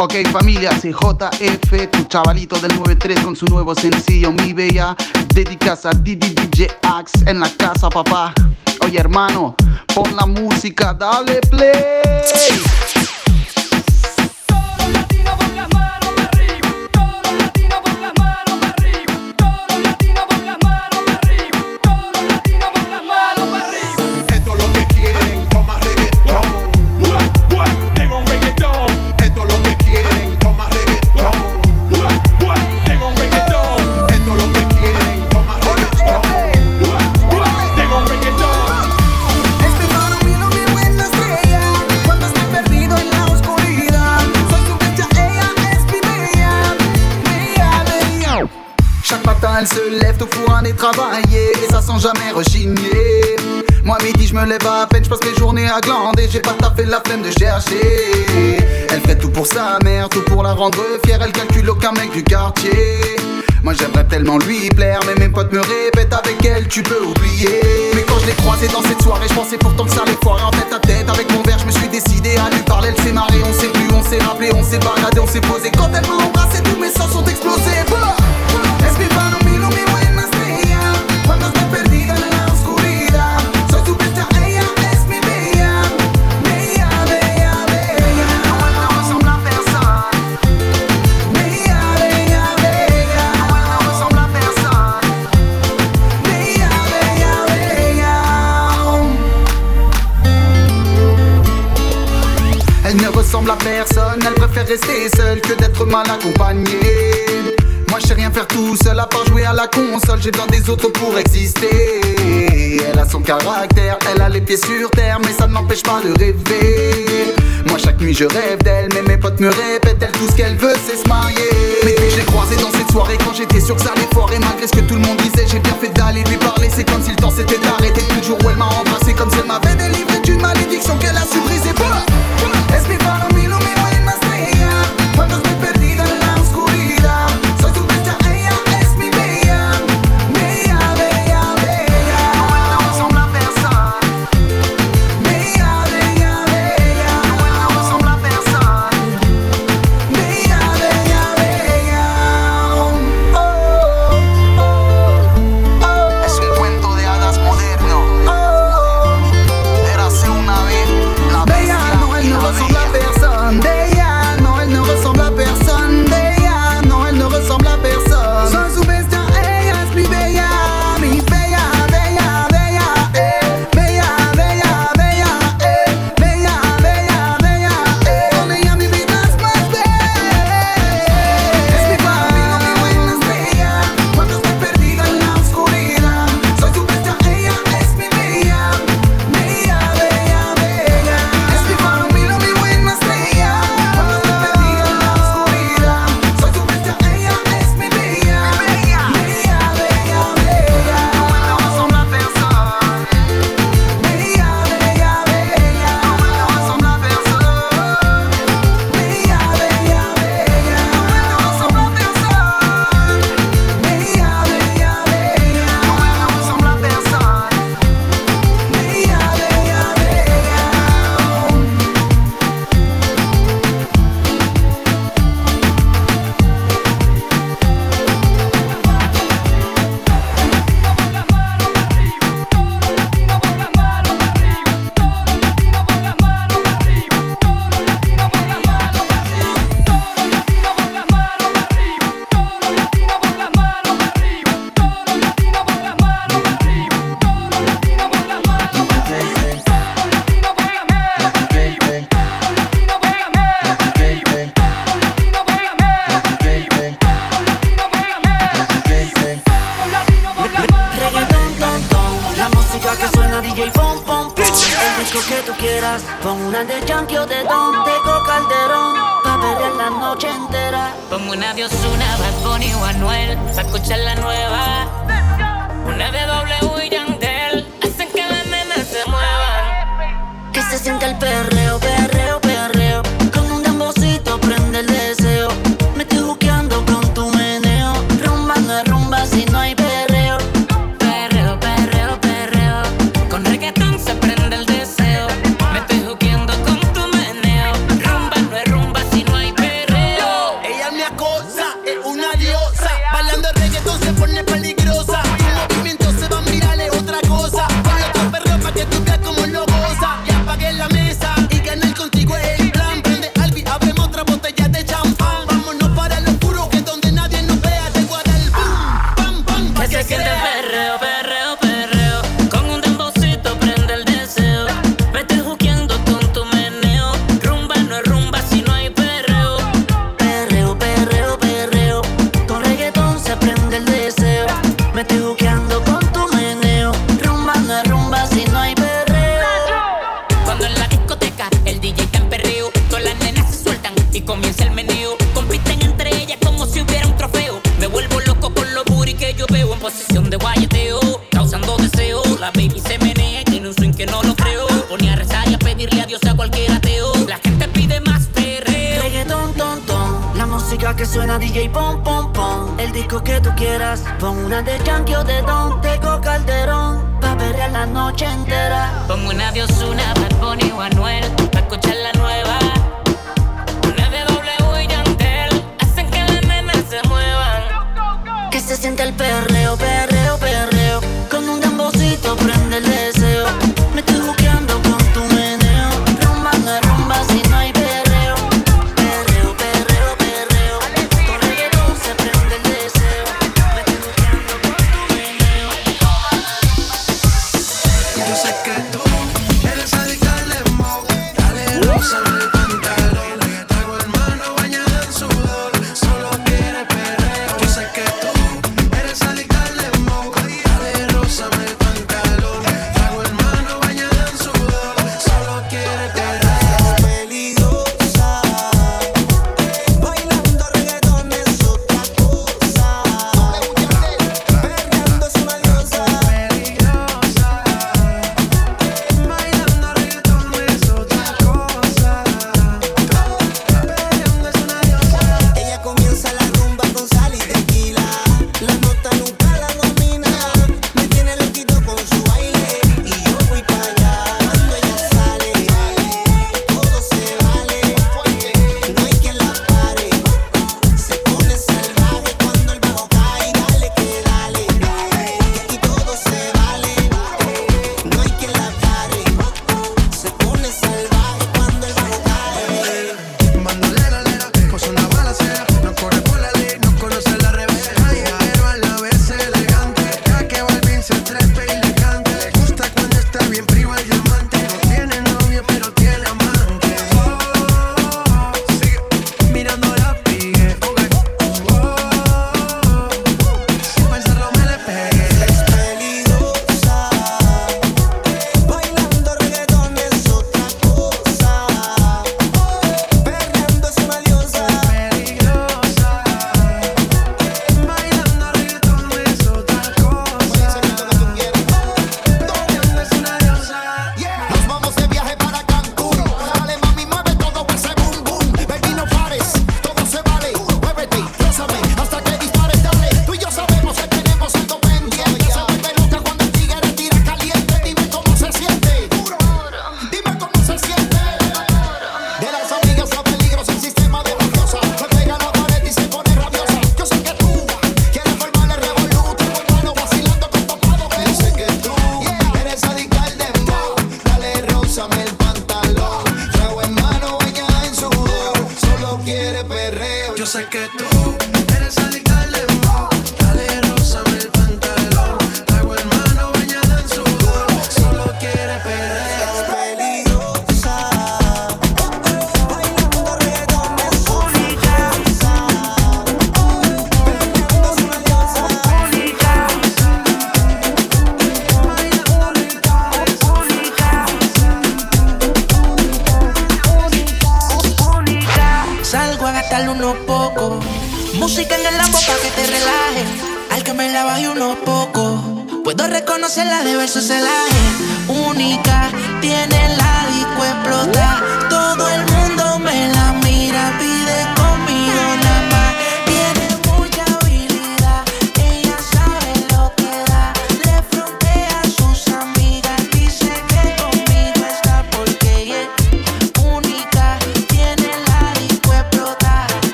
Ok familia, CJF, tu chavalito del 93 con su nuevo sencillo Mi Bella, dedicas a DJ Axe en la casa papá. Oye hermano, pon la música, dale play. Elle se lève tout pour aller travailler Et ça sans jamais rechigner. Moi midi je me lève à peine, je passe mes journées à glander J'ai pas taffé la flemme de chercher. Elle fait tout pour sa mère, tout pour la rendre fière Elle calcule aucun mec du quartier. Moi j'aimerais tellement lui plaire Mais mes potes me répètent avec elle tu peux oublier. Mais quand je l'ai croisée dans cette soirée Je pensais pourtant que ça allait foirer en tête à tête Avec mon verre je me suis décidé à lui parler. Elle s'est marrée, on s'est plus, on s'est rappelé, on s'est baladé, on s'est posé. Quand elle m'a embrassé tous mes sens sont explosés à personne, elle préfère rester seule que d'être mal accompagnée. Moi je sais rien faire tout seul à part jouer à la console, j'ai besoin des autres pour exister. Elle a son caractère, elle a les pieds sur terre, mais ça ne m'empêche pas de rêver. Moi chaque nuit je rêve d'elle, mais mes potes me répètent, elle tout ce qu'elle veut c'est se marier. Mais puis j'ai croisé dans cette soirée quand j'étais sur ça l'effort et malgré ce que tout le monde disait, j'ai bien fait d'aller lui parler. C'est comme si le temps s'était arrêté, le jour où elle m'a embrassé, comme si elle m'avait délivré d'une malédiction qu'elle a su briser. Es 던져서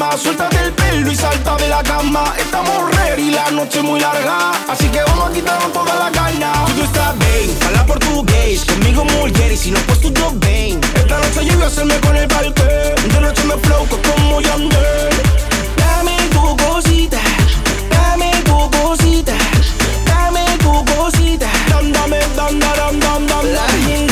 calma. Suéltate el pelo y salta de la cama. Estamos ready, la noche muy larga. Así que vamos a quitarnos toda la gana. Si tú estás bien, habla portugués. Conmigo mujer y si no, pues tú no ven. Esta noche yo voy a hacerme con el parque. De noche me flow como Yandel. Dame tu cosita, dame tu cosita, dame tu cosita. Dame, dame, dame, dame, dame.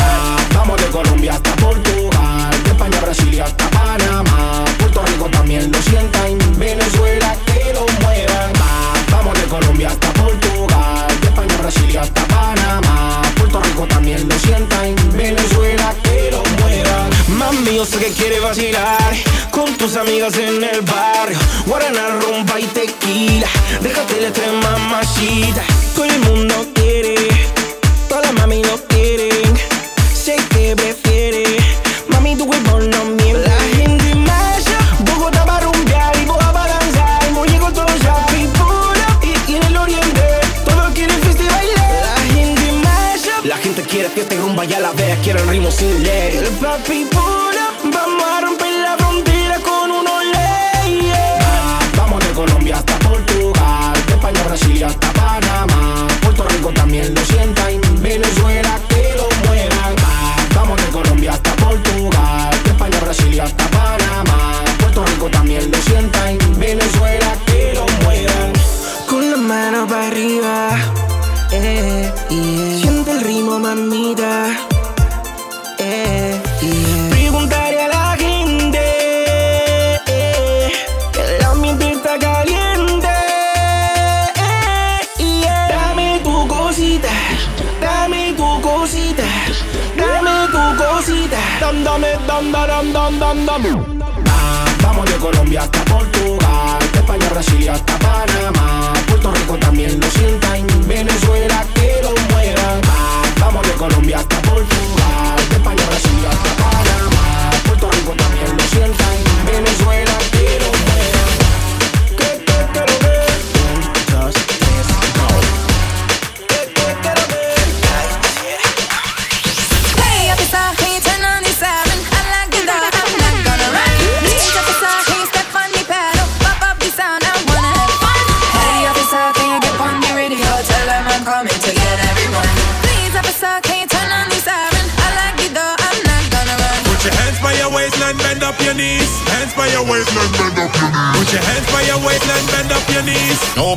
Ah, vamos de Colombia hasta Portugal, de España a Brasil y hasta Panamá. Puerto Rico también lo sienta en Venezuela que lo muevan. Ah, vamos de Colombia hasta Portugal, de España Brasil y hasta Panamá. Puerto Rico también lo sienta en Venezuela que lo muevan. Mami, yo sé que quiere vacilar con tus amigas en el barrio. Guaraná, rumba y tequila. Déjate la extrema machita. Todo el mundo quiere, todas las mami no quieren. Sé que prefiere, mami, tu cuerpo no miente. La gente marcha, Bogotá para rumbear y Bogotá para danzar. Hemos llegado todos a Pipura y, y en el oriente. Todos quieren fiesta y bailar. La gente marcha, la gente quiere fiesta y rumba, ya la veas. Quieren ritmo sin ley. El papi,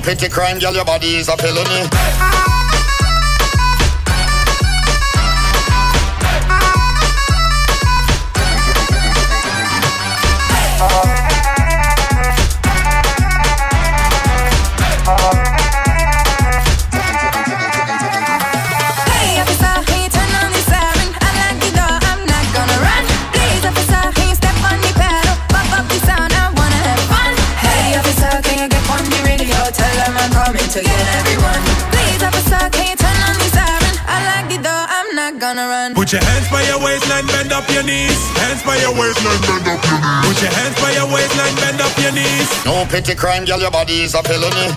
pity crime, girl, your body is a felony. Waistline, bend up your knees. Put your hands by your waistline, bend up your knees. No petty crime, girl, your body is a felony.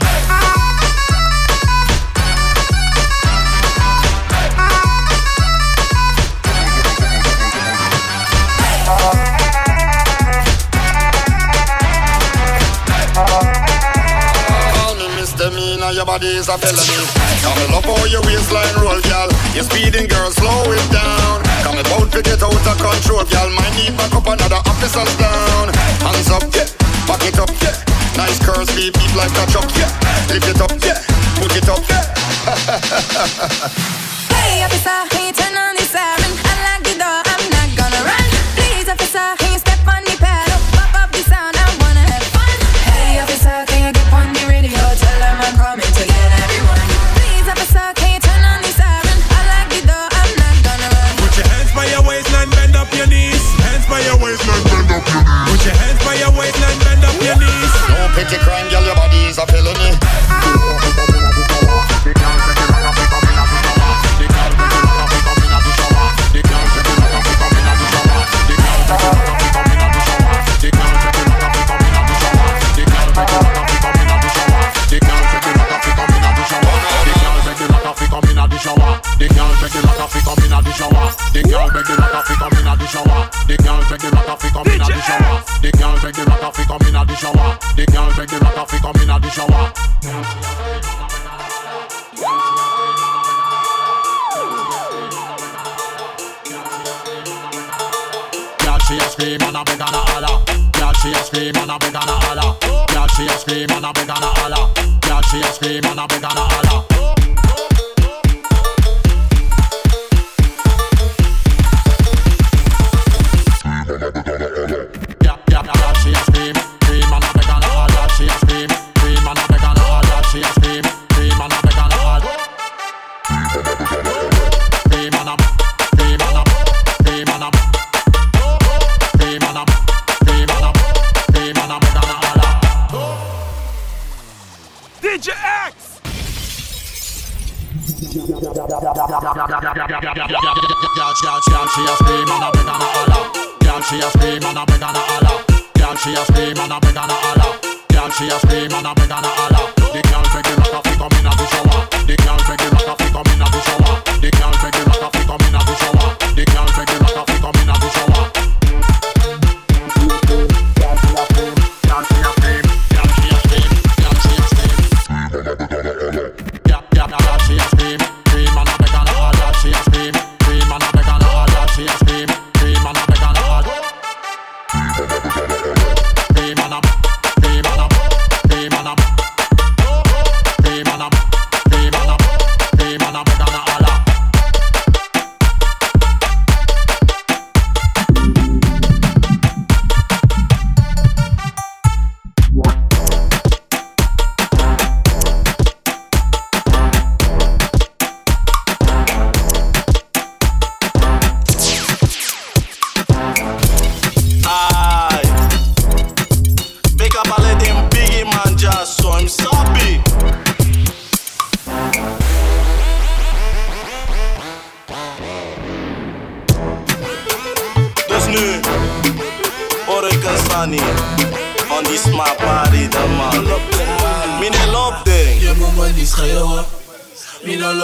Me your body is a felony. Come and love how your waistline roll, girl. You're speeding, girl, slow it down. About to get out of control, girl. Might need back up another officers down. Hands up, yeah. Back it up, yeah. Nice curves, beat, beat like a chop, yeah. Lift it up, yeah. Put it up, yeah. Hey, officer, you turn on the siren? Your hands by your waistline, bend up your knees. No petty crime, girl, your body is a felony. Girl, she a scream and a beg and a holler. Girl, she a scream and a beg and a holler. Girl, she a scream and a beg and a holler. Girl, she a scream and a beg and a holler.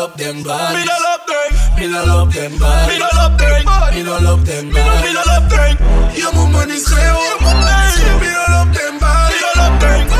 Love them bodies. Me no love ding. Me no love them bodies. Me no love ding. Me no love them bodies. Me no love moet me niet schreeuwen. Je moet me niet schreeuwen. Me no love them bodies. Me no love ding.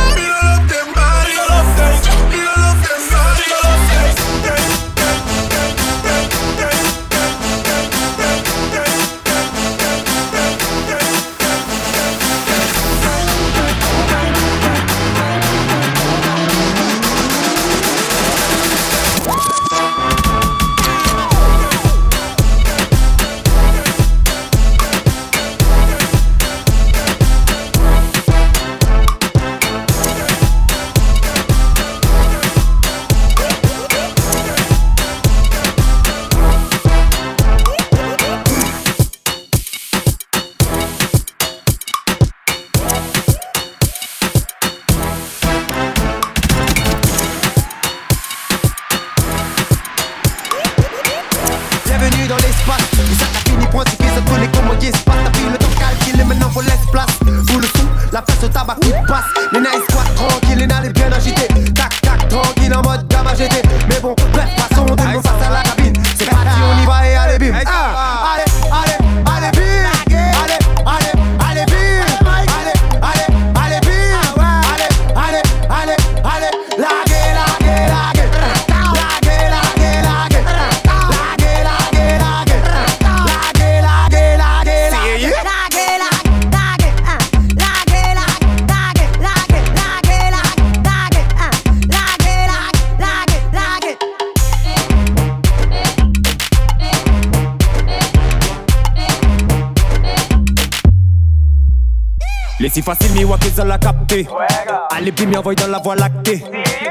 qui m'envoie dans la voie lactée.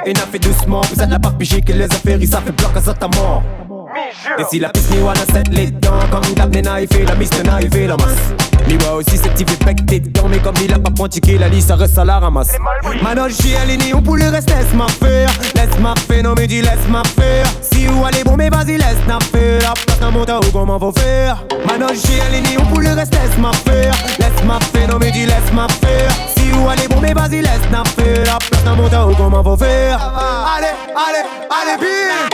Et n'a fait doucement, vous êtes la part pigée que les affaires, ça fait bloc à sa mort. Et si la piste n'y a la les dents, comme d'hab, n'est naïvé, la mise n'a arrivé la masse. Miwa aussi c'est petit pec tes dents Mais comme il a pas pointiqué la liste ça reste à la ramasse. Maintenant j'suis aligné on pour le reste laisse ma faire. Laisse ma faire non mais dis laisse ma faire. Si ou allez bon mais vas-y laisse na faire. La place dans mon temps comment faut faire? Maintenant j'suis aligné on pour le reste laisse ma faire. Laisse ma faire non mais dis laisse ma faire dis où aller, bon, mais vas-y, laisse n'a fait la place dans mon temps, comment faut faire. Allez, allez, allez, pile.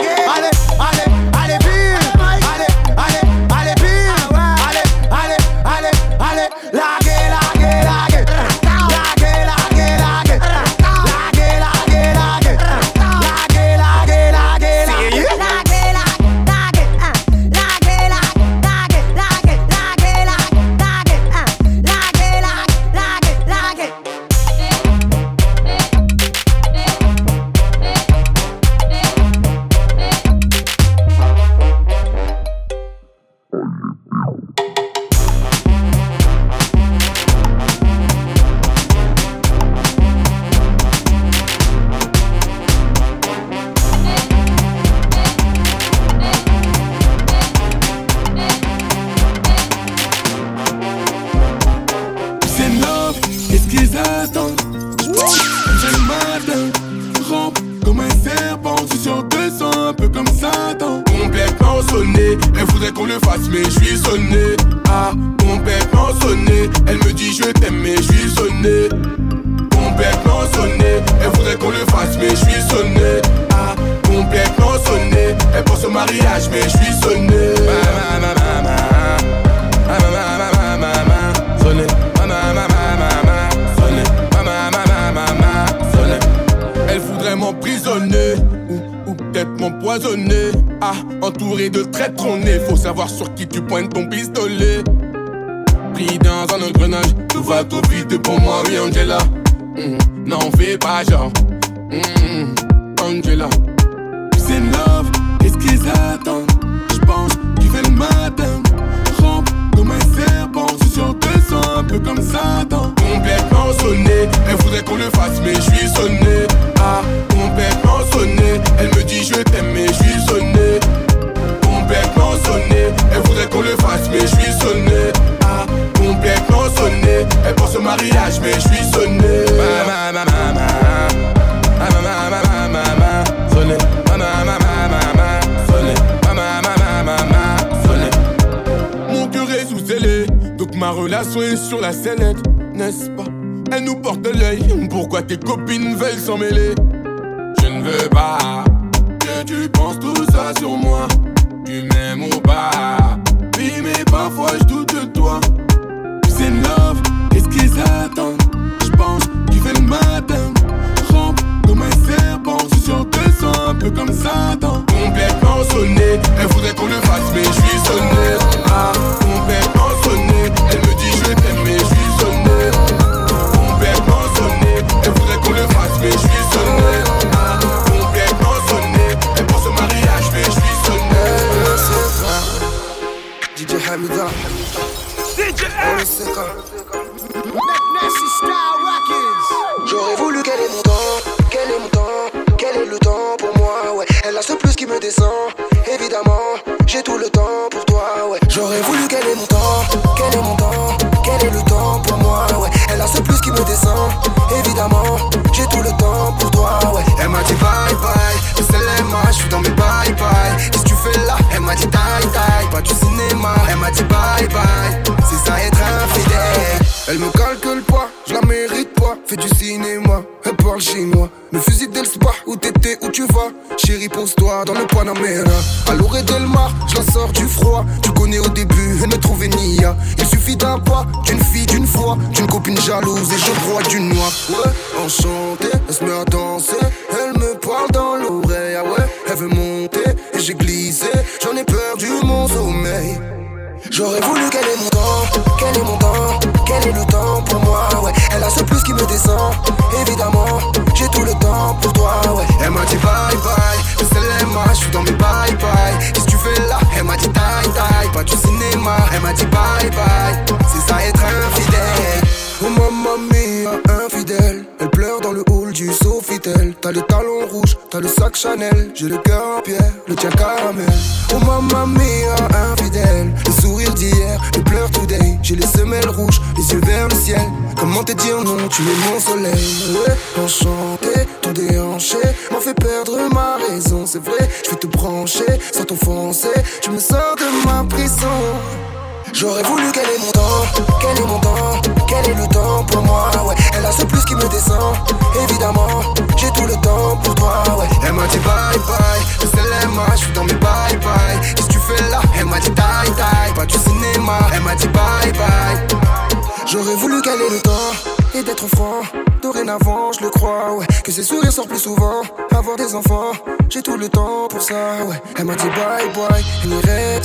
Plus souvent. Avoir des enfants, j'ai tout le temps pour ça, ouais. Elle m'a dit bye bye, elle irait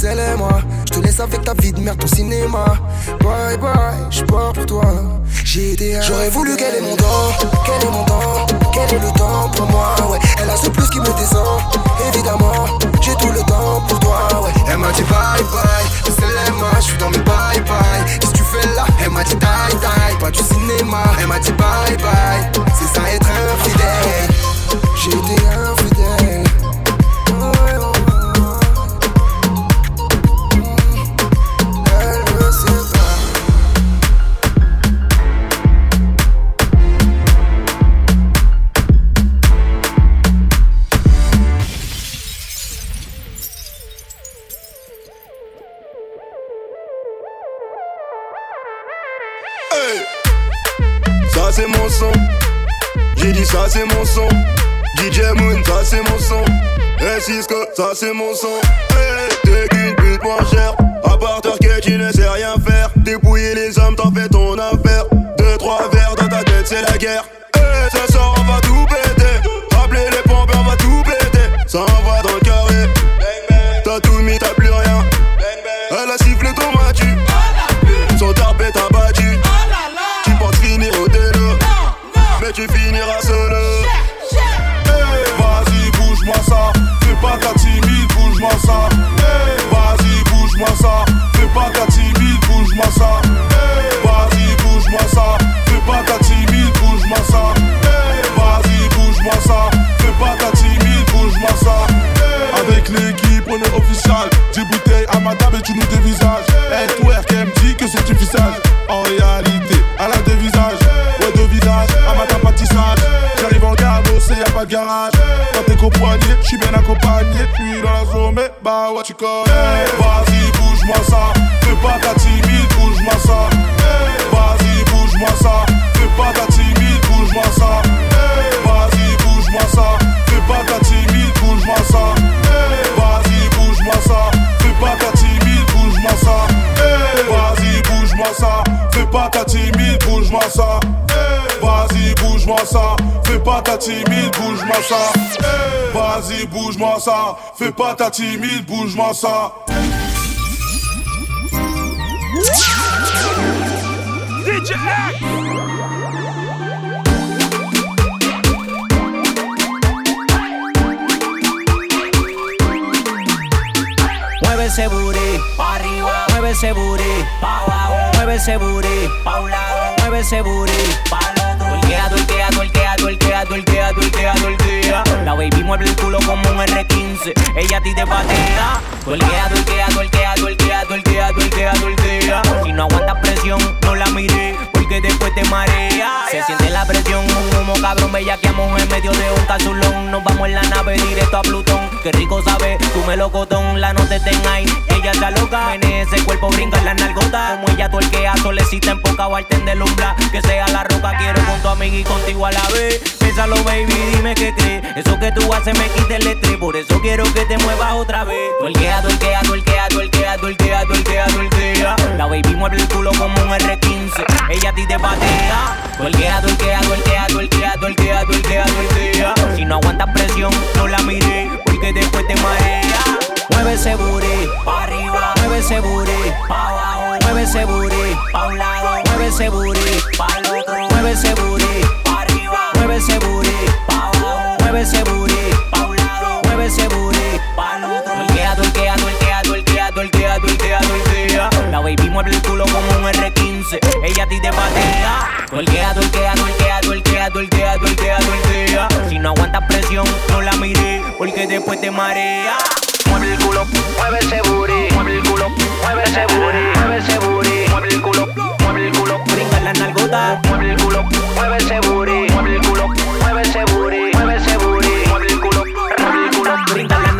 c'est elle et moi. Je te laisse avec ta vie de merde, ton cinéma. Bye bye, je pars pour toi. J'ai été J'aurais voulu qu'elle ait mon temps, qu'elle ait mon temps, qu'elle ait le temps pour moi, ouais. Elle a ce plus qui me descend, évidemment. J'ai tout le temps pour toi, ouais. Elle m'a dit bye bye, c'est les je suis dans mes bye bye. Qu'est-ce que tu fais là? Elle m'a dit die die, pas du cinéma. Elle m'a dit bye bye, c'est ça être infidèle. J'ai été infidèle. Ça c'est mon son. DJ Moon, ça c'est mon son. Et ça c'est mon son. Hey, t'es qu'une pute moins chère. À part que tu ne sais rien faire. Dépouiller les hommes, t'en fais ton affaire. Deux, trois verres dans ta tête, c'est la guerre. Hey, ce soir on va tout péter. Rappelez les pompes, on va tout péter. Ça envoie dans bouge-moi ça. Fais pas ta timide, bouge-moi ça. Hey, Vas-y, bouge-moi ça. Fais pas ta timide, bouge-moi ça. Hey, Vas-y, bouge-moi ça. Fais pas ta timide, bouge-moi ça. Hey. Avec l'équipe, on est official. 10 bouteilles à ma table et tu nous dévisages. Elle twerk, elle me dit que c'est du visage. En réalité, elle a deux visages. Ouais, deux visages, à ma table. J'arrive en gare, c'est y'a pas de garage. T'es compagnie, j'suis bien accompagné. Puis dans la zone, mais bah tu connais. Vas-y, bouge-moi ça. Fais pas ta timide, bouge-moi ça. Vas-y, bouge-moi ça. Fais pas ta timide, bouge-moi ça. Vas-y, bouge-moi ça. Fais pas ta timide, bouge-moi ça. Vas-y, bouge-moi ça. Fais pas ta timide, bouge-moi ça. Vas-y, bouge-moi ça. Fais pas ta timide, bouge-moi ça. Vas-y, bouge-moi ça. Fais pas ta timide, bouge-moi ça. Vas-y, bouge-moi ça. Fais pas ta timide, bouge-moi ça. Mueve ese booty, pa' arriba. Mueve ese booty, pa' abajo. Mueve ese booty, pa' un lado. Mueve ese booty, pa' Tolquea, tolquea, tolquea, tolquea, tolquea, tolquea, tolquea. La baby mueve el culo como un R15. Ella a ti te patea. Tolquea, tolquea, tolquea, tolquea, tolquea, tolquea, tolquea. Si no aguantas presión, no la miré. Porque después te marea. Se siente la presión, un humo cabrón, bellaqueamos en medio de un casulón. Nos vamos en la nave directo a Plutón. Qué rico sabe, tú me locotón, la no te ten ahí. Ella está loca, en ese cuerpo brinca en la nalgota. Como ella tuerquea, solecita en poca barten de lumbra. Que sea la roca, quiero con tu amiga y contigo a la vez. Pésalo, baby, dime qué crees. Eso que tú haces me quita el estrés, por eso quiero que te muevas otra vez. Tuerquea, tuerquea, tuerquea, tuerquea, tuerquea, tuerquea, tuerquea. La baby mueve el culo como un R15. Ella ti te patea. Tuerquea, tuerquea, tuerquea, tuerquea, tuerquea, tuerquea, tuerquea. Si no aguantas presión, no la mire, porque después te marea. Mueve ese booty, pa' arriba, mueve ese booty, pa' abajo, mueve ese booty, pa' un lado, mueve ese booty, pa' el otro, mueve ese booty, pa' arriba, mueve ese booty, pa' abajo, mueve ese booty, baby mueve el culo como un R15, ella a ti te patea. Tuerquea, tuerquea, tuerquea, tuerquea, tuerquea, tuerquea, tuerquea. Si no aguantas presión, no la mire, porque después te marea. Mueve el culo, mueve ese booty, mueve el culo, mueve ese booty, mueve ese booty, mueve el culo, mueve el culo, brinca la nalgota, mueve el culo, mueve ese booty, mueve el culo, mueve ese booty, mueve ese booty, mueve el culo, mueve el culo, brinca la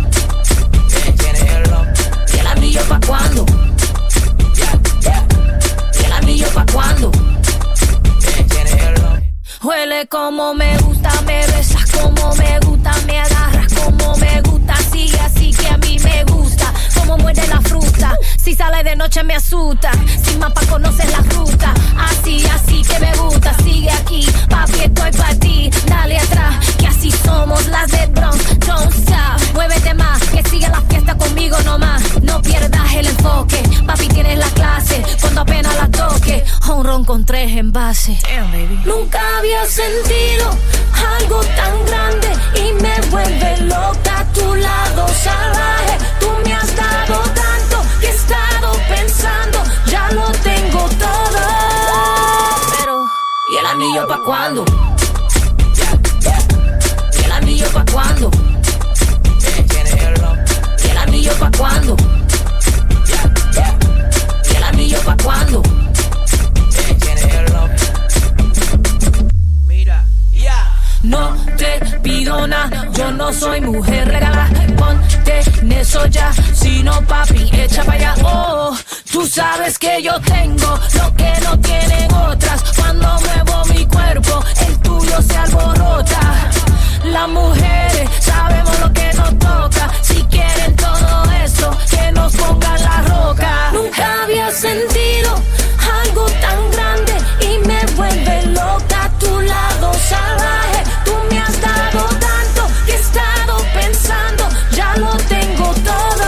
¿Y el anillo pa'? ¿Y el anillo pa' cuándo? Huele como me gusta, me besas como me gusta, me agarras como me gusta, sigue así que a mí me gusta, como muerde la fruta, si sale de noche me asusta, sin mapa conoces la ruta, así, así que me gusta, sigue aquí, papi estoy para ti, dale atrás, somos las de Bronx, don't stop, muévete más, que siga la fiesta conmigo nomás, no pierdas el enfoque, papi tienes la clase, cuando apenas la toque, un ron con tres envases. Nunca había sentido algo tan grande y me vuelve loca a tu lado salvaje. Tú me has dado tanto que he estado pensando, ya lo tengo todo. Pero, ¿y el anillo pa' cuándo? ¿Y el anillo pa' cuándo? ¿Y el anillo pa' cuándo? ¿Y el anillo pa' cuándo? No te pido nada, yo no soy mujer regalada. Ponte en eso ya, si no papi, echa para allá. Oh, tú sabes que yo tengo lo que no tienen otras. Cuando muevo mi cuerpo, el tuyo se alborota. Las mujeres sabemos lo que nos toca. Si quieren todo eso, que nos pongan la roca. Nunca había sentido algo tan grande y me vuelve loca a tu lado salvaje. Tú me has dado tanto que he estado pensando, ya lo tengo todo.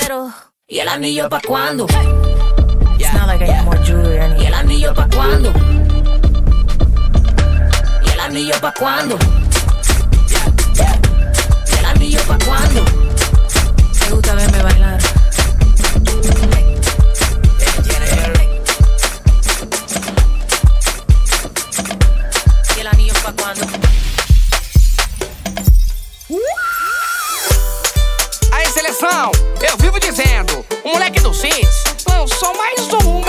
Pero, ¿y el anillo pa' cuándo? It's not like I need more jewelry ¿Y el anillo pa' cuándo? ¿Y el anillo pa' cuándo? ¿Y el anillo pa' cuándo? Me gusta verme bailar. ¿Y el anillo pa' cuándo? Aí, seleção, eu vivo dizendo, o moleque do Cits lançou mais um,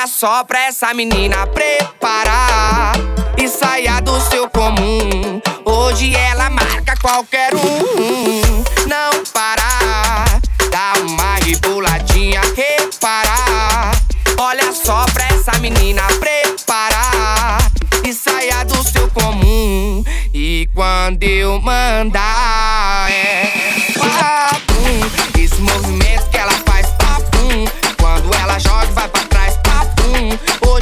Olha só pra essa menina preparar e saia do seu comum. Hoje ela marca qualquer um. Não parar, dá uma ribuladinha, reparar. Olha só pra essa menina preparar e saia do seu comum. E quando eu mandar, é. Papum, esse movimento que ela faz, papum. Quando ela joga, vai pra trás, papum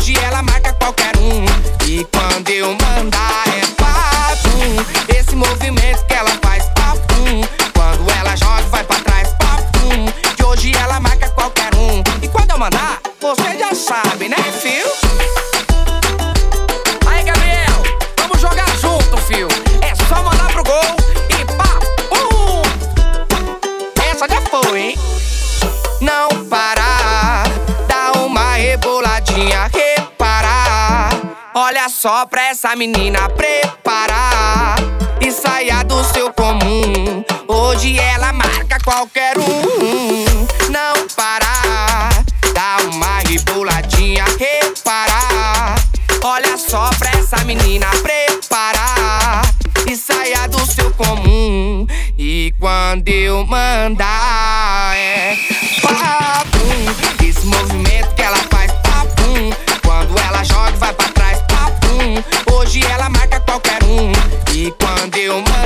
hoje ela marca qualquer um. E quando eu mando só pra essa menina preparar e saia do seu comum. Hoje ela marca qualquer um. Não parar, dá uma ribuladinha, reparar. Olha só pra essa menina preparar e saia do seu comum. E quando eu mandar, é. deu uma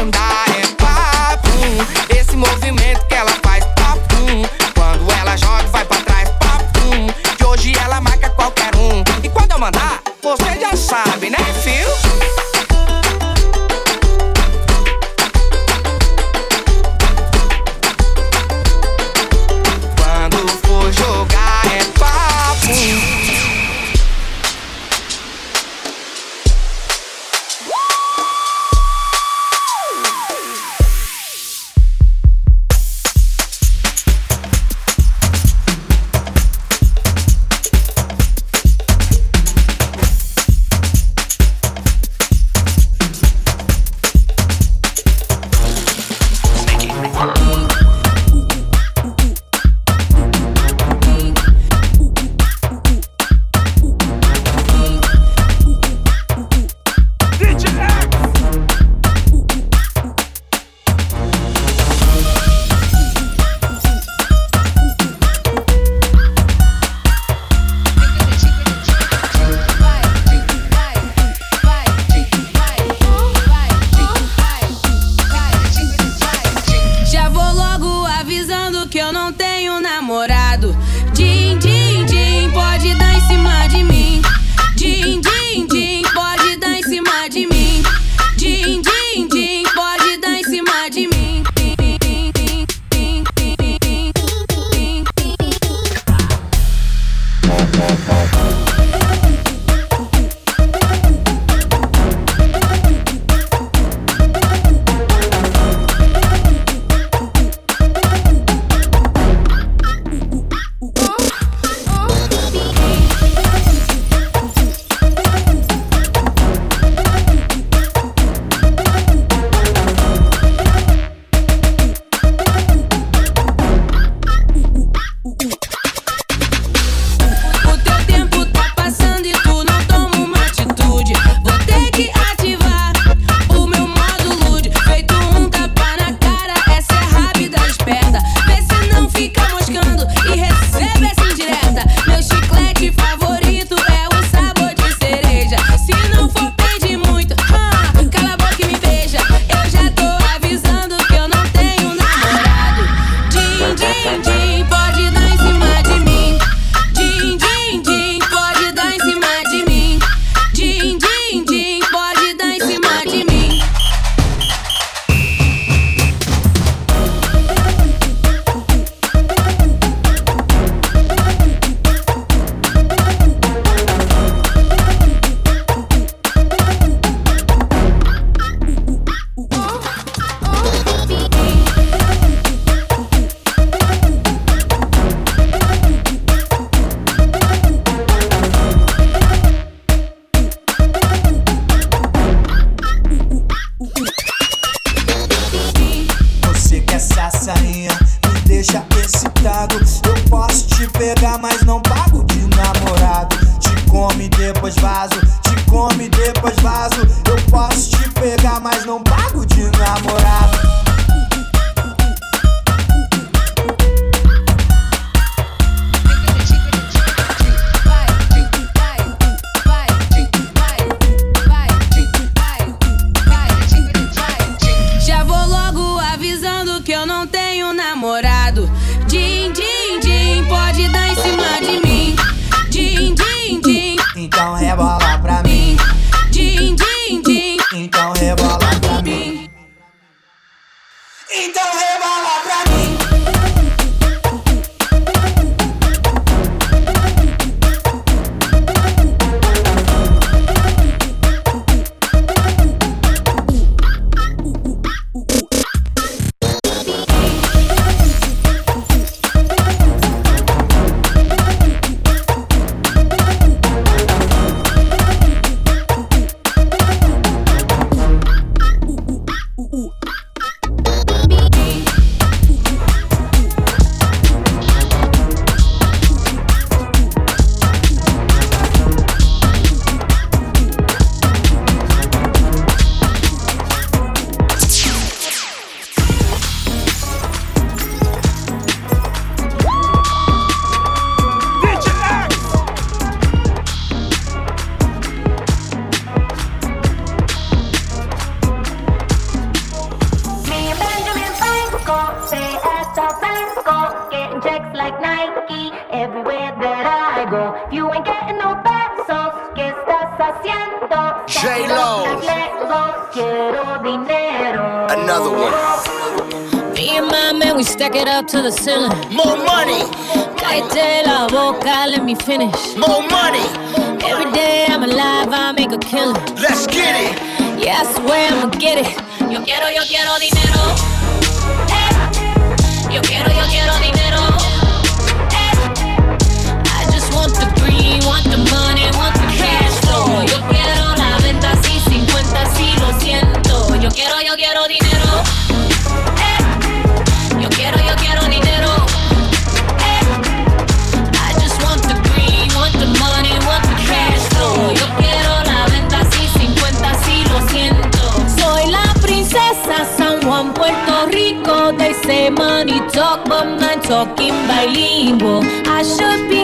money talk, but man talking bilingual. I should be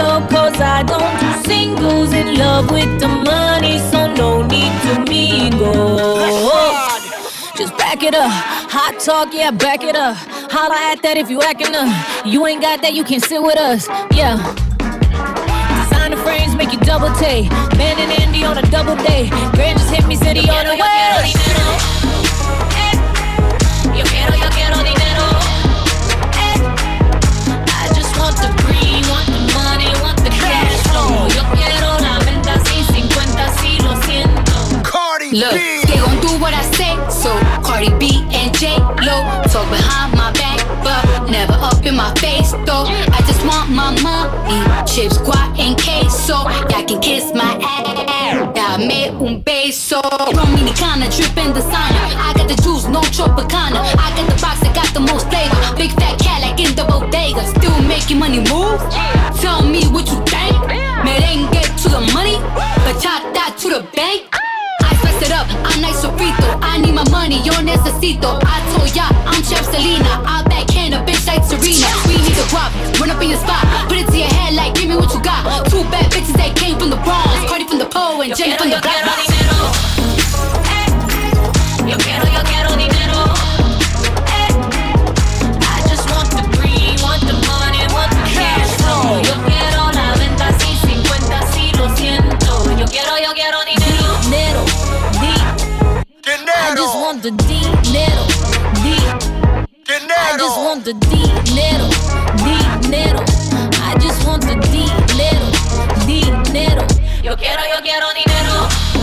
though, cause I don't do singles. In love with the money, so no need to mingle. Just back it up. Hot talk, yeah, back it up. Holla at that if you acting up. You ain't got that, you can sit with us. Yeah. Designer frames make you double take. Man and Andy on a double day. Grand just hit me, city on the way. Look, they gon' do what I say, so Cardi B and J Lo talk behind my back, but never up in my face though. I just want my money, chips, guac, and queso. Y'all can kiss my ass, dame un beso. Dominicana drippin' designer, I got the juice, no Tropicana. I got the box that got the most flavor. Big fat cat like in the bodega, still making money move. Tell me what you think. Merengue to the money, bachata to the bank. I it up, I'm nice sofrito. I need my money, yo necesito. I told ya, I'm Chef Selena. I backhand a bitch like Serena. We need to drop, run up in your spot. Put it to your head like, give me what you got. Two bad bitches that came from the Bronx. Cardi from the pole and Jenny from the block. Yo quiero, yo quiero dinero. Want the dinero, di. I just want the dinero, dinero. I just want the dinero, dinero. Yo quiero, yo quiero dinero.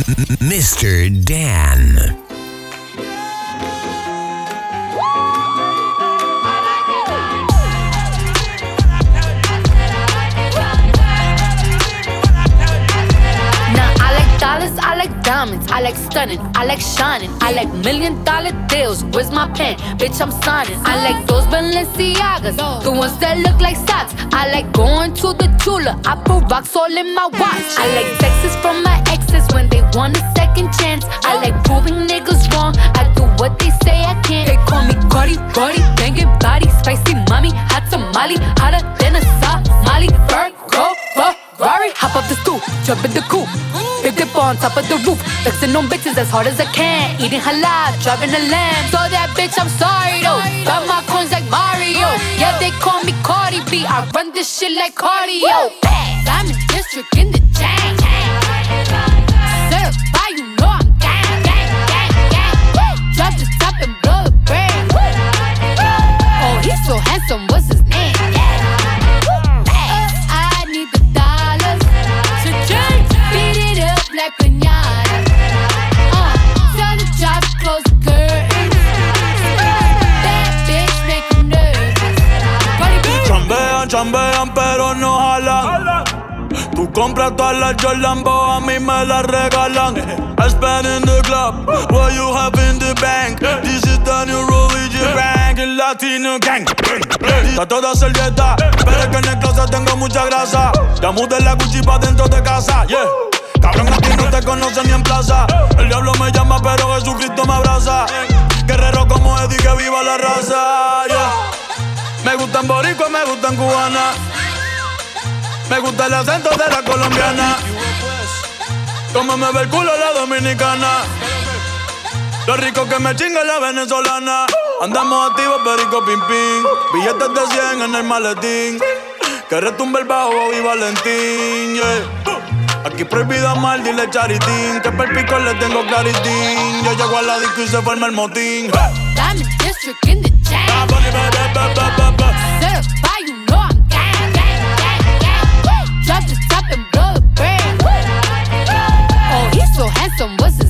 Mr. Dan. I like diamonds, I like stunning, I like shining, I like million dollar deals. Where's my pen? Bitch, I'm signing. I like those Balenciagas, the ones that look like socks. I like going to the Tula, I put rocks all in my watch. I like texts from my exes when they want a second chance. I like proving niggas wrong. I do what they say I can't. They call me Cardi, Cardi, banging body, spicy mommy, hot tamale, hotter than a Somali. Virgo, Ferrari, hop up the stoop, jump in the coupe. Big dip on top of the roof, flexing on bitches as hard as I can. Eating halal, driving a lamb. So that bitch, I'm sorry though. Got my coins like Mario. Yeah, they call me Cardi B. I run this shit like cardio. Diamond District in the chain. So handsome, what's his name? I need the dollars to it up like. Uh, tell the close the curtains. That bitch make nervous. Chambean, pero no jalan. Tú compras todas las Jordan, a mí me las regalan. I spend in the club, what you have in the bank. This is the new latino gang. Está toda servieta, pero es que en el closet tengo mucha grasa. Ya mudé la Gucci pa' dentro de casa, yeah. Cabrón, a no te conocen ni en plaza. El diablo me llama, pero Jesucristo me abraza. Guerrero como Eddie, que viva la raza, yeah. Me gustan boricua, me gustan cubana. Me gusta el acento de la colombiana. Como me ve el culo la dominicana. Lo rico que me chinga la venezolana. Andamos activos, perico pim pim. Billetes de 100 en el maletín. Que retumbe el bajo y Valentín. yeah. Aquí prohibido amar, dile charitín. Que per pico le tengo claritín. Yo llego a la disco y se forma el motín. Diamond District in the chain. Certified, you know I'm gang, gang, gang, gang. Drop the top and blow the brand. Oh, he's so handsome, what's his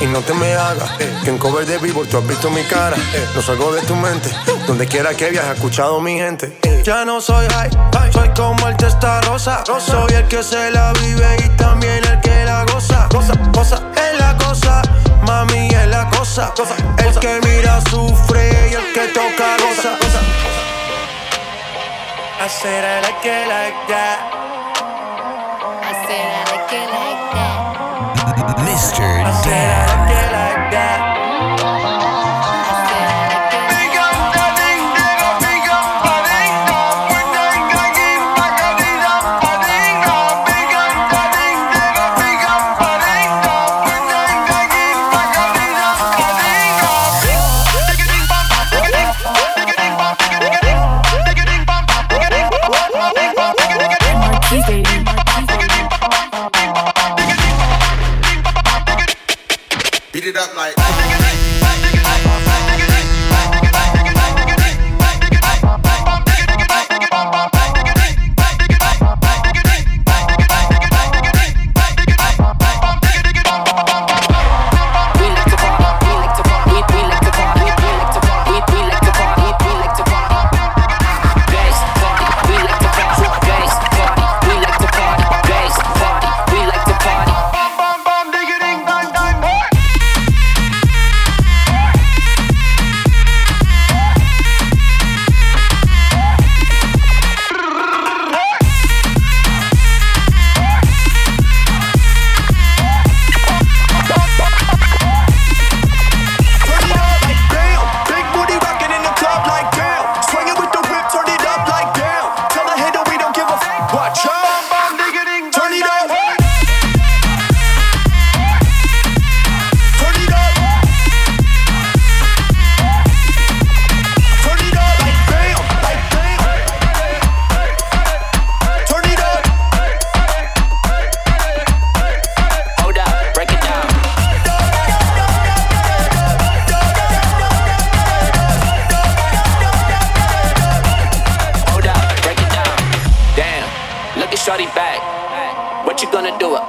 Y no te me hagas, que en cover de vivo tú has visto mi cara. No salgo de tu mente, donde quiera que viajes, escuchado mi gente. Ya no soy high, soy como el testa rosa. Soy el que se la vive y también el que la goza. Cosa, cosa, es la cosa, mami es la cosa. El que mira sufre y el que toca goza. I said I like it like that. I said I like it like that. I said I like it like that. Beat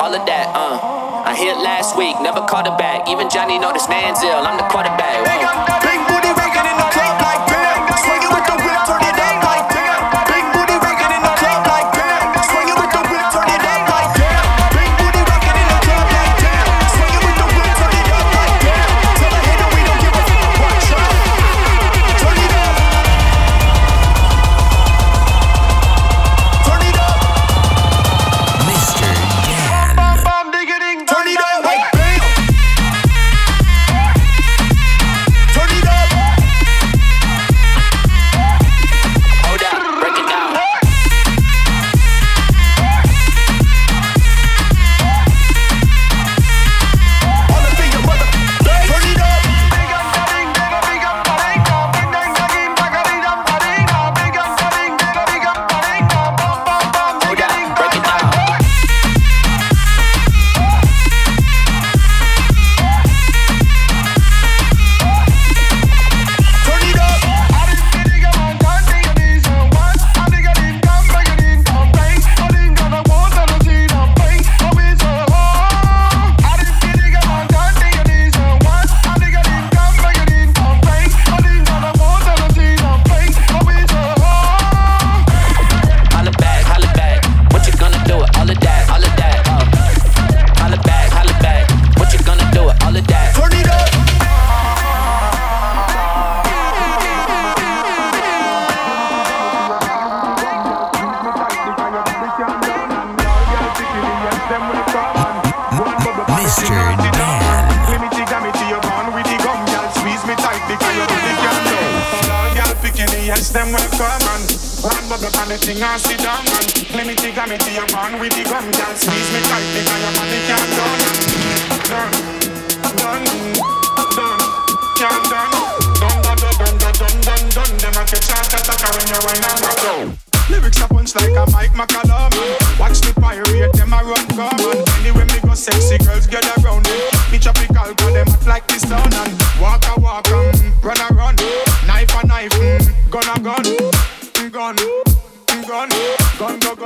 all of that, uh. I hit last week, never called it back. Even Johnny know this man's ill, I'm the quarterback. Whoa. Big booty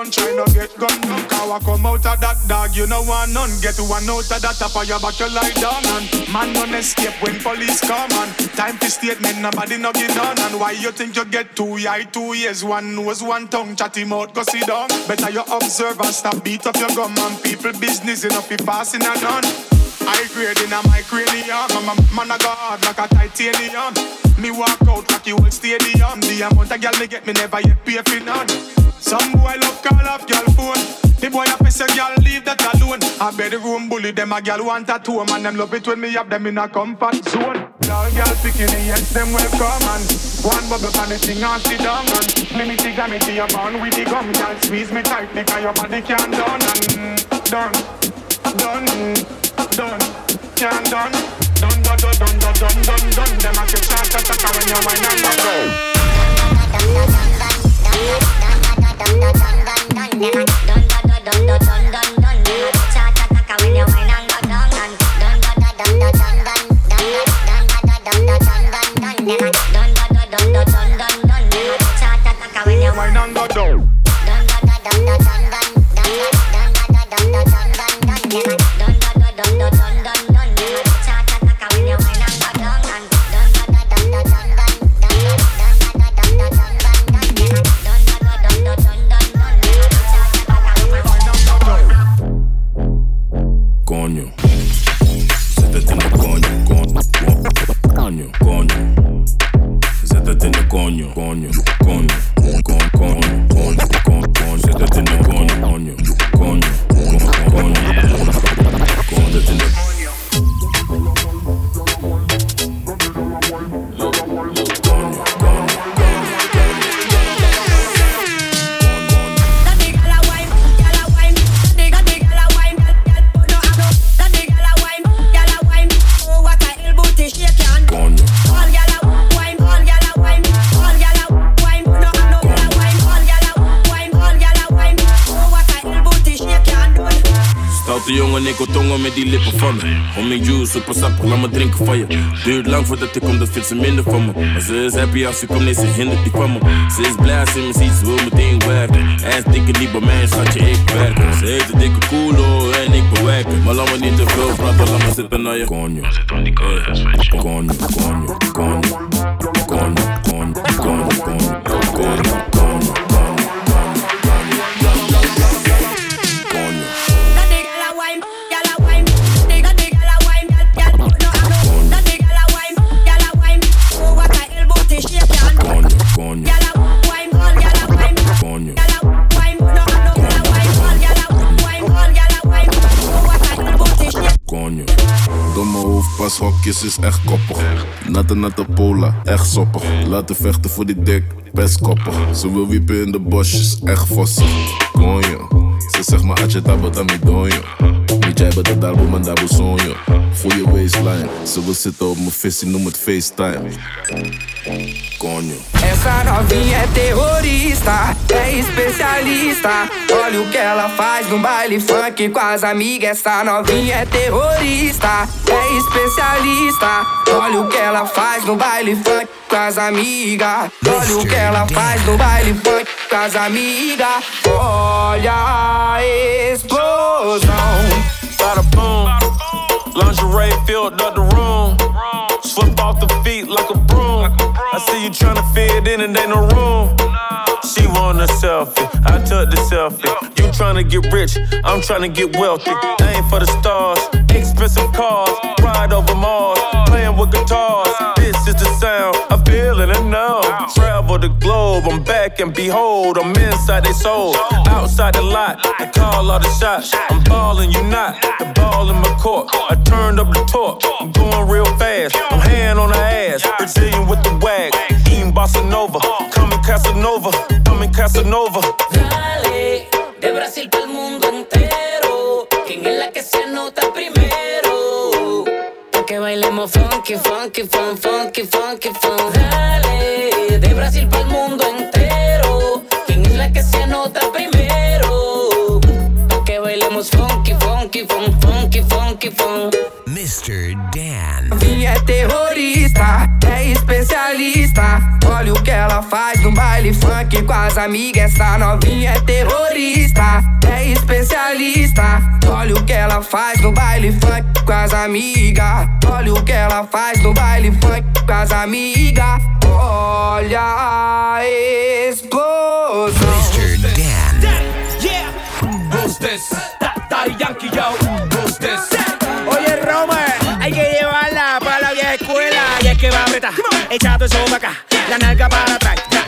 try not get gun. A come out of that you know want none. Get to one out of that top of your back, you lie down and man don't escape when police come and time to statement, nobody no get done. And why you think you get two eye, two ears, one nose, one tongue, chatty him out, go sit down. Better you observe and stop beat up your gum and people business enough be passing and none. I grade in a my cranium, I'm a man I go hard like a titanium. Me walk out like you whole stadium. The amount of girl me get me never yet pay for none. Some boy love call off girl phone. The boy a piss a girl leave that alone. I bedroom bully them a girl want a two man them love it when me have them in a comfort zone. All girl picking the yes them welcome and one bubble pan the thing and sit down and let me take me to your bone with the gum girl squeeze me tight because your body can't done and done done done can't done done done done done done done done done them a catch heart attack when you wine and go. Wine and go down. Yeah. Tongen met die lippen van me. Homie juice, super sappig, laat me drinken van je. Duurt lang voordat ik kom, dat vindt ze minder van me. Maar ze is happy als ze komt, nee, ze hindert die van me. Ze is blij als ze me ziet, ze wil meteen werken. Ass dikke niet bij mij, schatje, ik werk. Ze heeft een dikke culo en ik bewerken. Maar laat me niet te veel praten, laat me zitten naar je. Konjo, konjo. Konjo, konjo, konjo, hokjes is echt koppig. Natte natte pola, echt soppig. Laten vechten voor die dik, best koppig. Ze wil wiepen in de bosjes, echt vossig. Konjo. Ze zegt maar atje tabo tami donjo. Niet jij bent het album en dabu sonjo. Goeie waistline. Ze wil zitten op mijn visie, noem het FaceTime. Essa novinha é terrorista, é especialista. Olha o que ela faz no baile funk com as amigas. Essa novinha é terrorista, é especialista. Olha o que ela faz no baile funk com as amigas. Olha o que ela faz no baile funk com as amigas. Olha a explosão. Bada boom. Lingerie filled up the room. Slip off the feet like a. See you tryna fit in and ain't no room. She want a selfie, I took the selfie. You tryna get rich, I'm tryna get wealthy. Aim for the stars, expensive cars, ride over Mars, playing with guitars. This is the sound, I feel it and know. Travel the globe, I'm back and behold, I'm inside they soul. Outside the lot, I call all the shots. I'm balling, you not. The ball in my court, I turned up the torque. I'm going real fast, I'm hand on the ass. Brazilian with the wag, eating bossa nova. Coming Casanova, coming Casanova. Dale, de Brasil para el mundo entero. ¿Quién es la que se anota primero? Que bailemos funky, funky, fun, funky, funky, fun. Dale, fun. Mr. Dan. Novinha é terrorista, é especialista. Olha o que ela faz no baile funk com as amigas. Essa novinha é terrorista, é especialista. Olha o que ela faz no baile funk com as amigas. Olha o que ela faz no baile funk com as amigas. Olha a explosão. Mr. Dan. Yeah, who's this? Da- Daddy Yankee, yo, completa. Echa todo eso para acá, la nalga para atrás.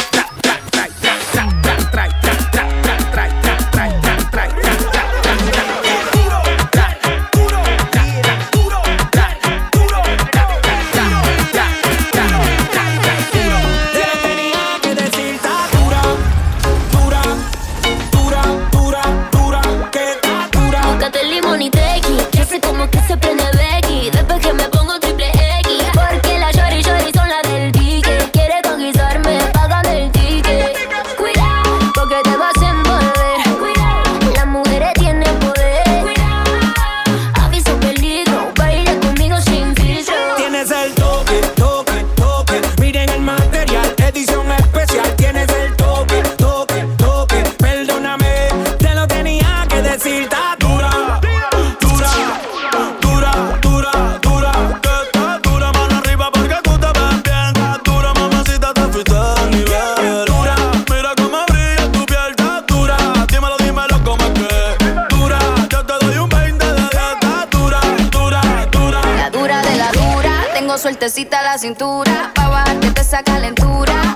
Sueltecita la cintura, pa' bajarte esa calentura.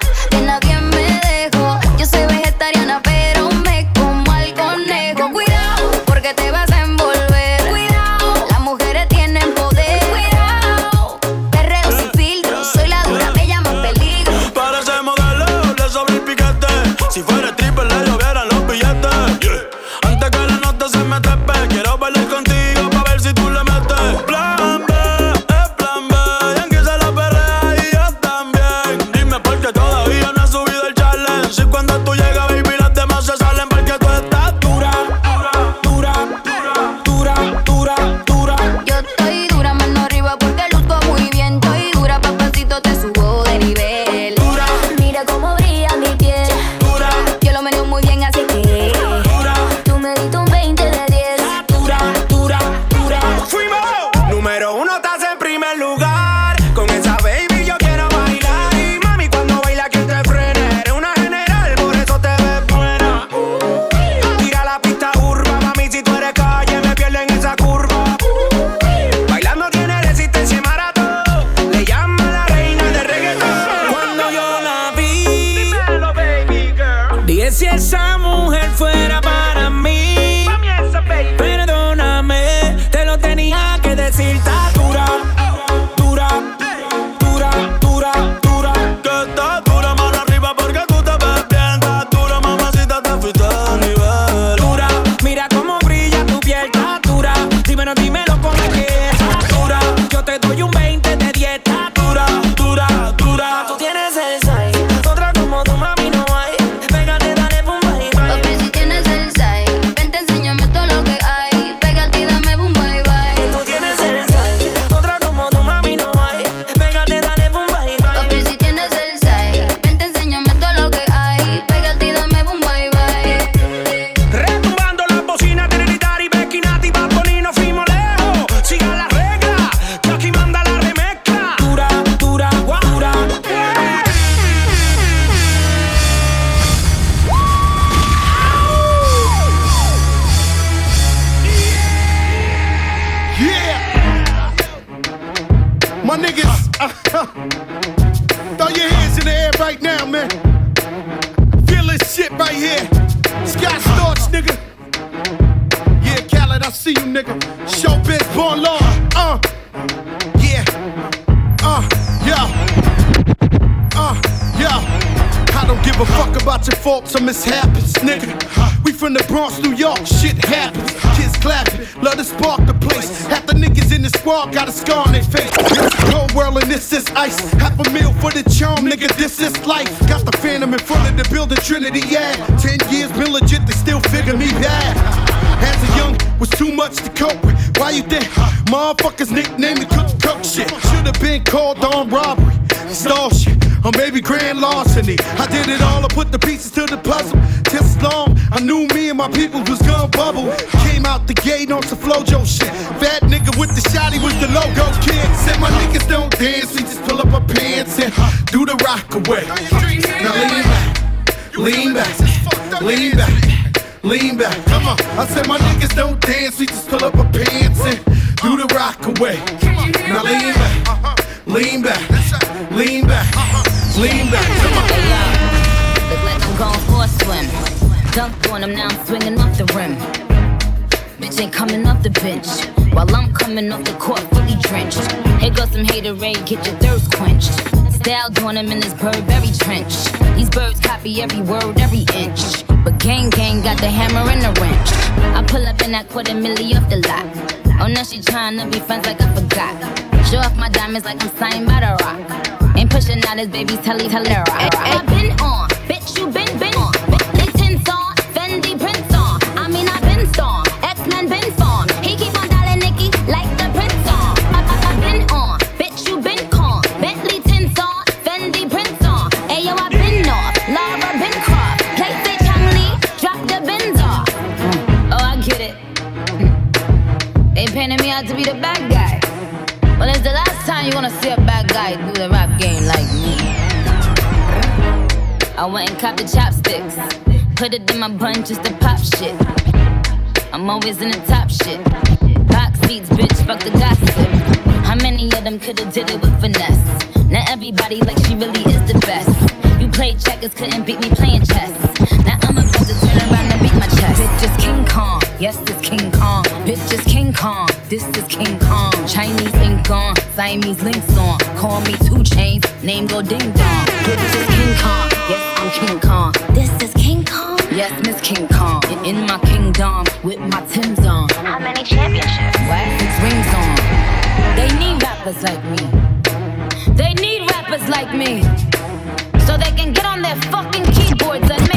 Our pants do the rock away. Now lean back, lean back, lean back. Lean back, come on. I said my niggas don't dance, we just pull up our pants and do the rock away. Now lean back, lean back, lean back, lean back, come on. Look like I'm going for a swim. Dunked on him, now I'm swinging off the rim. Bitch ain't coming off the bench. While I'm coming off the court, fully drenched. Here goes some haterade, get your thirst quenched. Style doing him in this Burberry trench. These birds copy every word, every inch. But gang gang got the hammer and the wrench. I pull up in that quarter milli off the lot. Oh, now she tryna be friends like I forgot. Show off my diamonds like I'm signed by the rock. Ain't pushing out his baby's telly, tell her. I been on, bitch, you been, out to be the bad guy. Well, it's the last time you gonna see a bad guy do the rap game like me. I went and copped the chopsticks. Put it in my bun just to pop shit. I'm always in the top shit. Box seats, bitch, fuck the gossip. How many of them could've did it with finesse? Now everybody like she really is the best. You played checkers, couldn't beat me playing chess. Now I'm about to turn around chest. Bitch is King Kong, yes, this King Kong. Bitch is King Kong, this is King Kong. Chinese ink on, Siamese links on. Call me two chains, name go ding dong. Bitch is King Kong, yes, I'm King Kong. This is King Kong, yes, Miss King Kong. In, in my kingdom, with my Tim's on. How many championships? What? Six rings on. They need rappers like me. They need rappers like me. So they can get on their fucking keyboards and make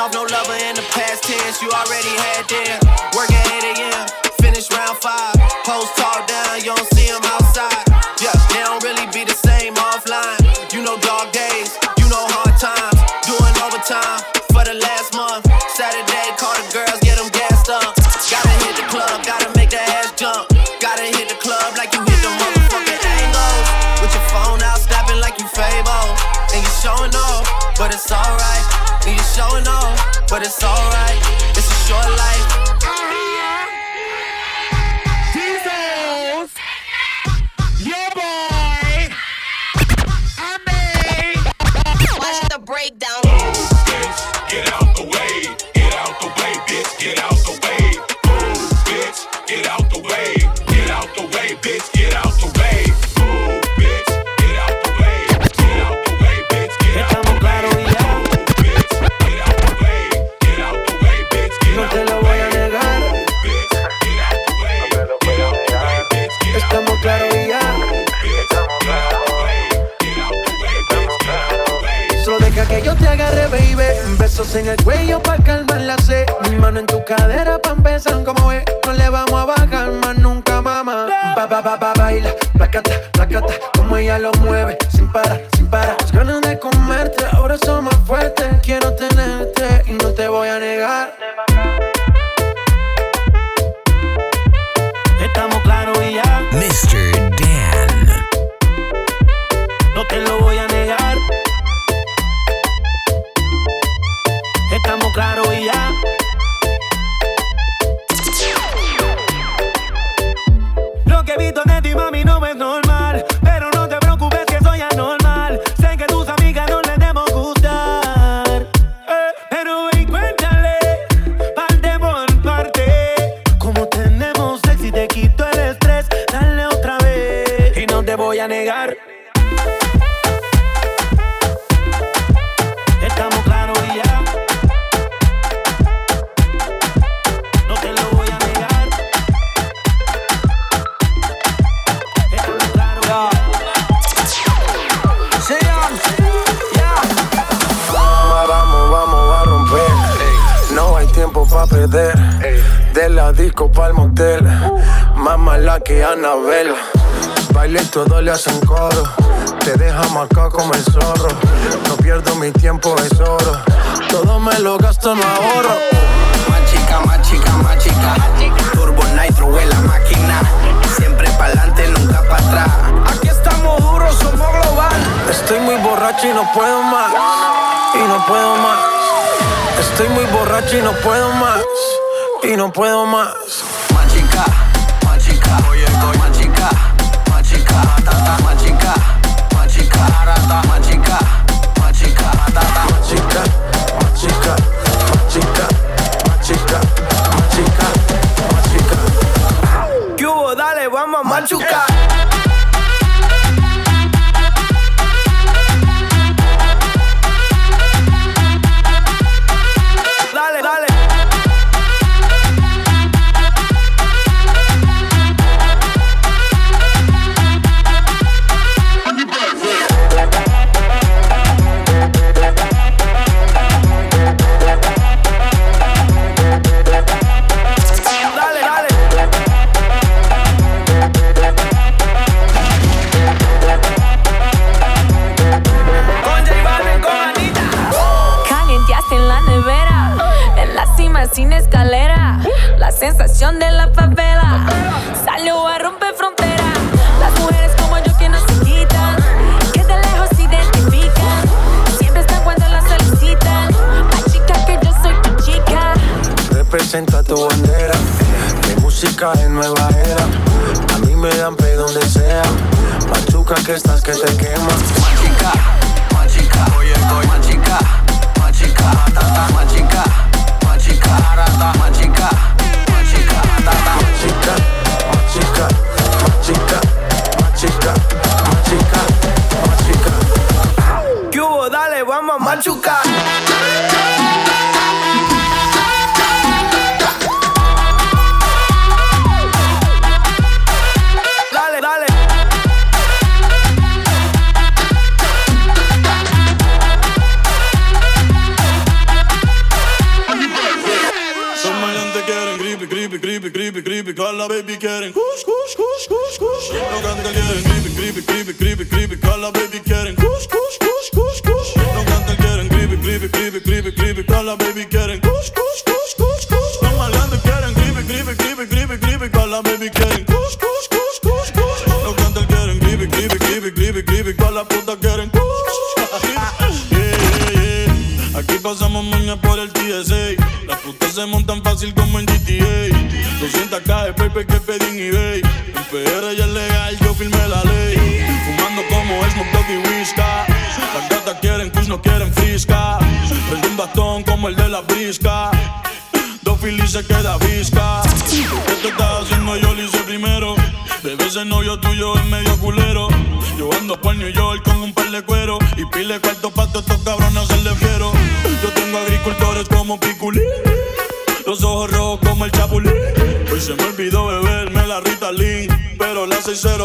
off no lover in the past tense. You already had them. Work at 8 a.m. Finish round five. Post talk down, you don't see them outside. Yeah, they don't really be the same offline. You know dog days, you know hard times. Doing overtime for the last month. Saturday, call the girls, get them gassed up. Gotta hit the club, gotta make the ass jump. Gotta hit the club like you hit the motherfucking angles. With your phone out, snapping like you Fable. And you showing off, but it's alright. Need you showing off, but it's alright. It's a short life. Your boy, I. Watch the breakdown. En el cuello pa' calmar la sed. Mi mano en tu cadera pa' empezar como ve. No le vamos a bajar más nunca, mamá. Ba, ba, ba, ba, baila, placata, placata. Como ella lo mueve, sin parar,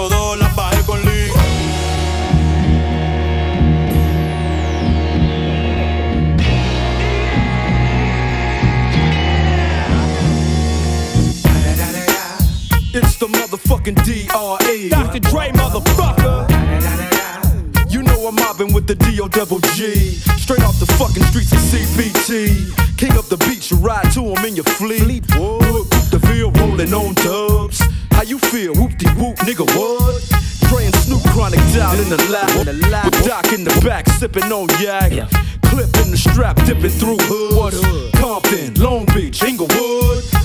la 602 bajé con Lee. It's the motherfucking DRE. Dr. Dre, motherfucker. You know I'm mobbing with the D.O. double G. Straight off the fucking streets of CBT. King up the beach, you ride to him in your fleet. Look, the field rolling on dubs. How you feel? Whoop de whoop, nigga, what? And Snoop Chronic down in the lab. Doc in the back, sipping on yak. Clip in the strap, dipping through hoods. Compton, Long Beach, Inglewood.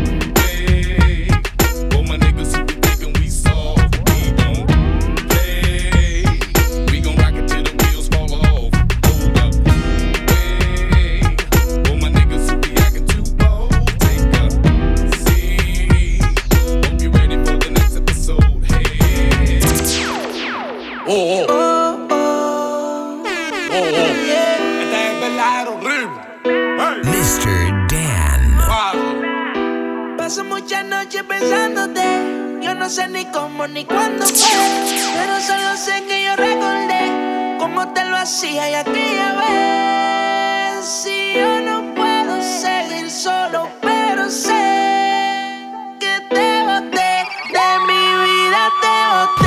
Oh, oh. Este es verdadero horrible. Mr. Dan. Paso muchas noches pensándote. Yo no sé ni cómo ni cuándo fue. Pero solo sé que yo recordé cómo te lo hacía y aquella vez. Si yo no puedo seguir solo, pero sé que te boté. De mi vida te boté.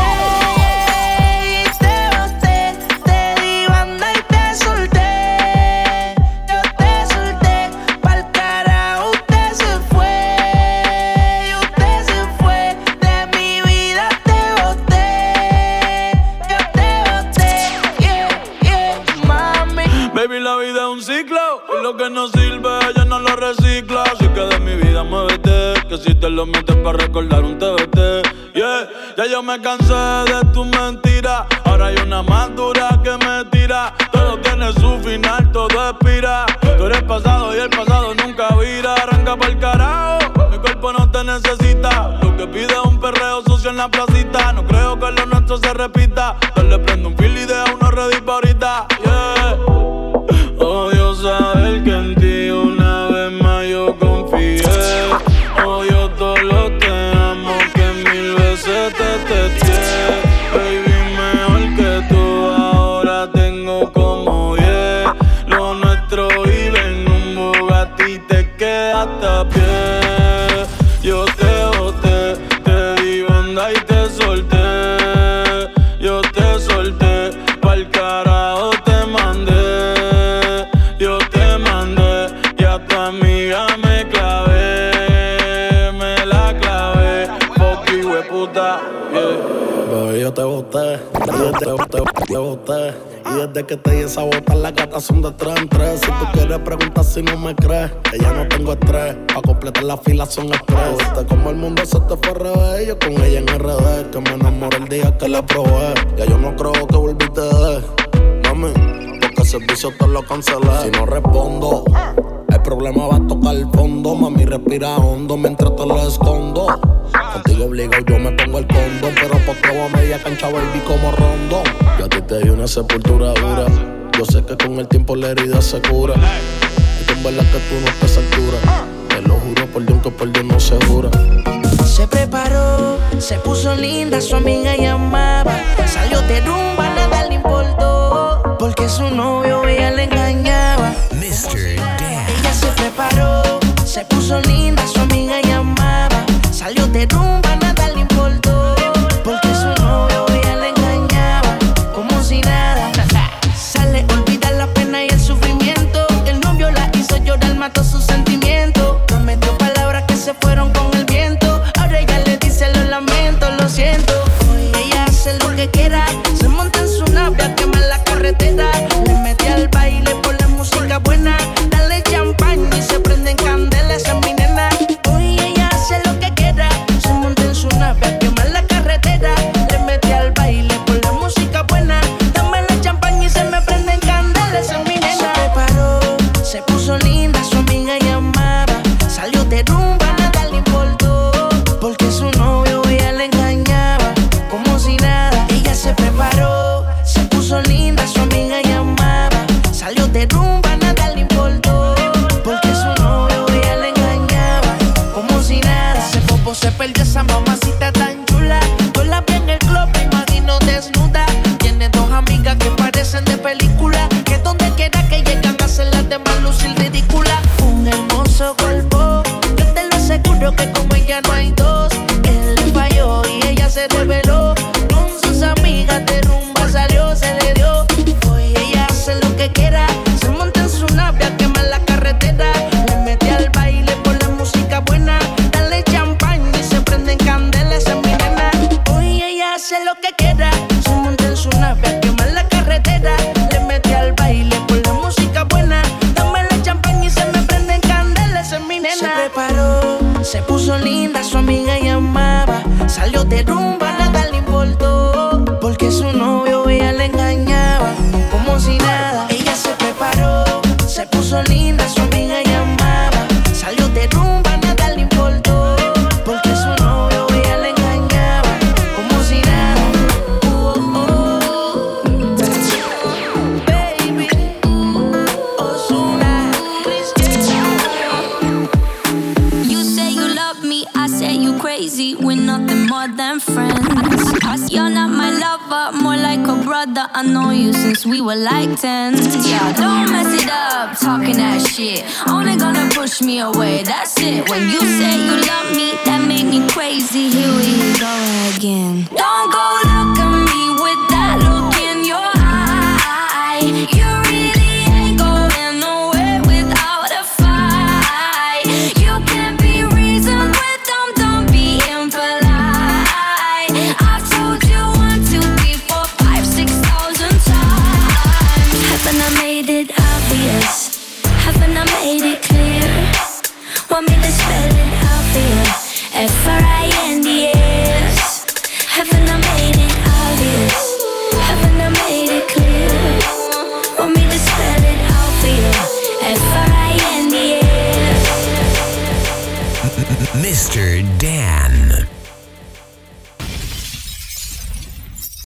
Recicla. Así que de mi vida muévete. Que si te lo metes para recordar un TBT. Yeah, ya yo me cansé de tu mentira. Ahora hay una más dura que me tira. Todo tiene su final, todo expira. Tú eres pasado y el pasado nunca vira. Arranca pa'l carajo. Mi cuerpo no te necesita. Lo que pide es un perreo sucio en la placita. No creo que lo nuestro se repita. Dale prendo un fil Desde que te di esa bota, las gatas son de tres en tres. Si tú quieres preguntar si no me crees, que ya no tengo estrés. Pa' completar la fila son express. Viste como el mundo se te fue al revés. Yo con ella en RD, que me enamoré el día que la probé. Ya yo no creo que volviste de. Mami, porque el servicio te lo cancelé. Si no respondo, el problema va a tocar el fondo. Mami, respira hondo mientras te lo escondo. Contigo obligado yo me pongo el condón, pero posteo a media cancha baby como rondón. Yo a te di una sepultura dura. Yo sé que con el tiempo la herida se cura. Y en verdad que tú no estás a altura. Te lo juro por Dios que por Dios no se jura. Se preparó, se puso linda, su amiga llamaba. Salió de rumba, nada le importó. Porque su novio ella le engañaba. Ella se preparó, se puso linda, su amiga salió de rumba